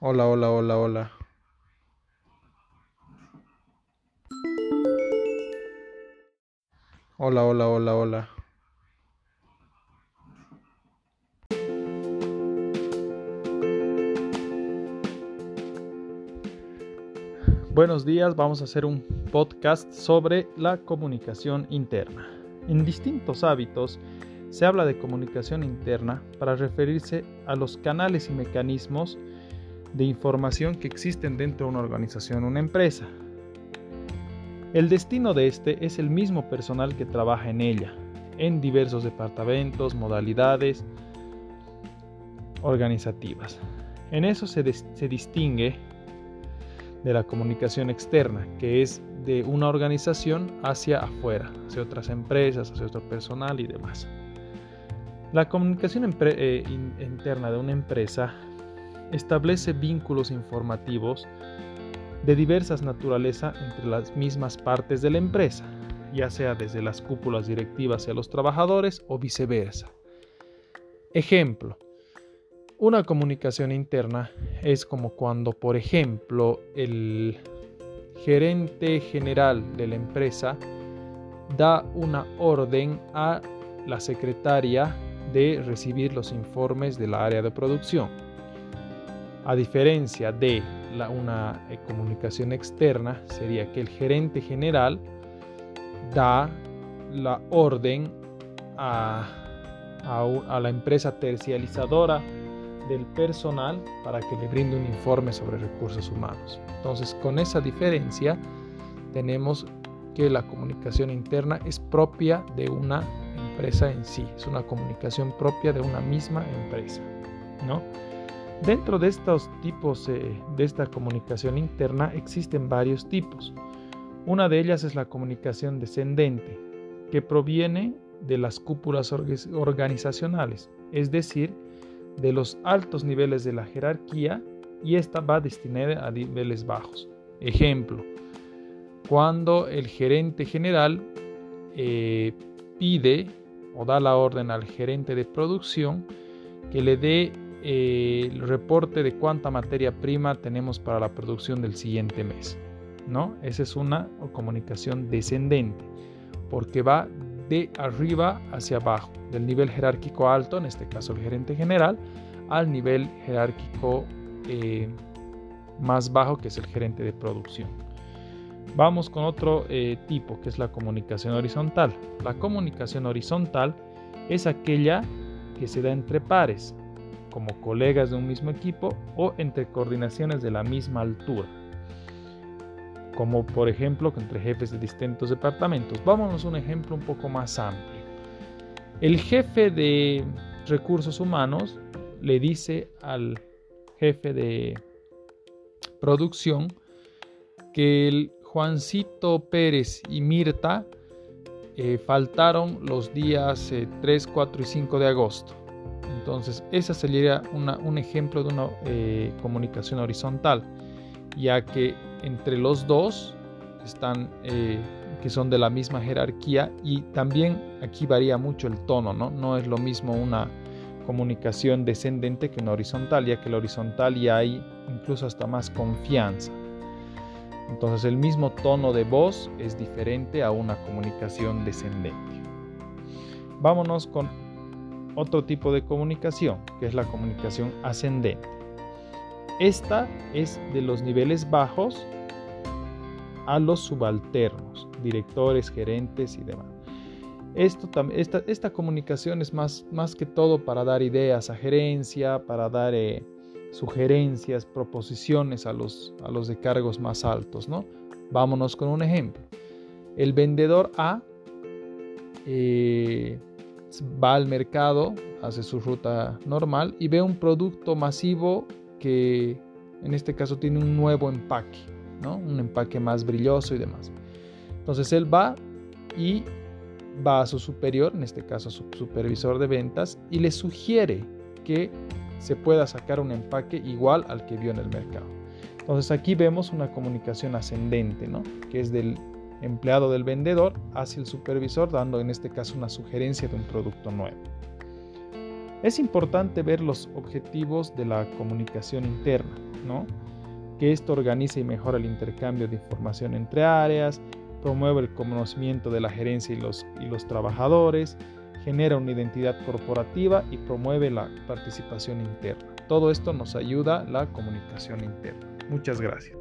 Hola, hola, hola, hola. Hola, hola, hola, hola. Buenos días, vamos a hacer un podcast sobre la comunicación interna. En distintos hábitos se habla de comunicación interna para referirse a los canales y mecanismos de información que existen dentro de una organización una empresa. El destino de este es el mismo personal que trabaja en ella, en diversos departamentos, modalidades organizativas. En eso se, se distingue de la comunicación externa, que es de una organización hacia afuera, hacia otras empresas, hacia otro personal y demás. La comunicación eh, interna de una empresa establece vínculos informativos de diversas naturaleza entre las mismas partes de la empresa, ya sea desde las cúpulas directivas hacia los trabajadores o viceversa. Ejemplo, una comunicación interna es como cuando, por ejemplo, el gerente general de la empresa da una orden a la secretaria de recibir los informes del área de producción. A diferencia de una eh, comunicación externa, sería que el gerente general da la orden a, a la empresa tercializadora del personal para que le brinde un informe sobre recursos humanos. Entonces, con esa diferencia, tenemos que la comunicación interna es propia de una empresa en sí, es una comunicación propia de una misma empresa, ¿no? Dentro de estos tipos eh, de esta comunicación interna existen varios tipos. Una de ellas es la comunicación descendente, que proviene de las cúpulas organizacionales, es decir, de los altos niveles de la jerarquía y esta va destinada a niveles bajos. Ejemplo, cuando el gerente general eh, pide o da la orden al gerente de producción que le dé eh, el reporte de cuánta materia prima tenemos para la producción del siguiente mes. ¿no? Esa es una comunicación descendente porque va de arriba hacia abajo, del nivel jerárquico alto, en este caso el gerente general, al nivel jerárquico eh, más bajo, que es el gerente de producción. Vamos con otro eh, tipo, que es la comunicación horizontal. La comunicación horizontal es aquella que se da entre pares, como colegas de un mismo equipo o entre coordinaciones de la misma altura como por ejemplo entre jefes de distintos departamentos. Vámonos a un ejemplo un poco más amplio. El jefe de recursos humanos le dice al jefe de producción que el Juancito Pérez y Mirta eh, faltaron los días 3, eh, 4 y 5 de agosto. Entonces, esa sería un ejemplo de una eh, comunicación horizontal, ya que entre los dos están eh, que son de la misma jerarquía y también aquí varía mucho el tono, ¿no? No es lo mismo una comunicación descendente que una horizontal, ya que la horizontal ya hay incluso hasta más confianza. Entonces el mismo tono de voz es diferente a una comunicación descendente. Vámonos con otro tipo de comunicación, que es la comunicación ascendente. Esta es de los niveles bajos a los subalternos, directores, gerentes y demás. Esto, esta, esta comunicación es más, más que todo para dar ideas a gerencia, para dar eh, sugerencias, proposiciones a los, a los de cargos más altos. ¿no? Vámonos con un ejemplo. El vendedor A eh, va al mercado, hace su ruta normal y ve un producto masivo que en este caso tiene un nuevo empaque, ¿no? un empaque más brilloso y demás. Entonces él va y va a su superior, en este caso su supervisor de ventas, y le sugiere que se pueda sacar un empaque igual al que vio en el mercado. Entonces aquí vemos una comunicación ascendente, ¿no? que es del empleado del vendedor hacia el supervisor, dando en este caso una sugerencia de un producto nuevo. Es importante ver los objetivos de la comunicación interna. ¿no? Que esto organiza y mejora el intercambio de información entre áreas, promueve el conocimiento de la gerencia y los, y los trabajadores, genera una identidad corporativa y promueve la participación interna. Todo esto nos ayuda la comunicación interna. Muchas gracias.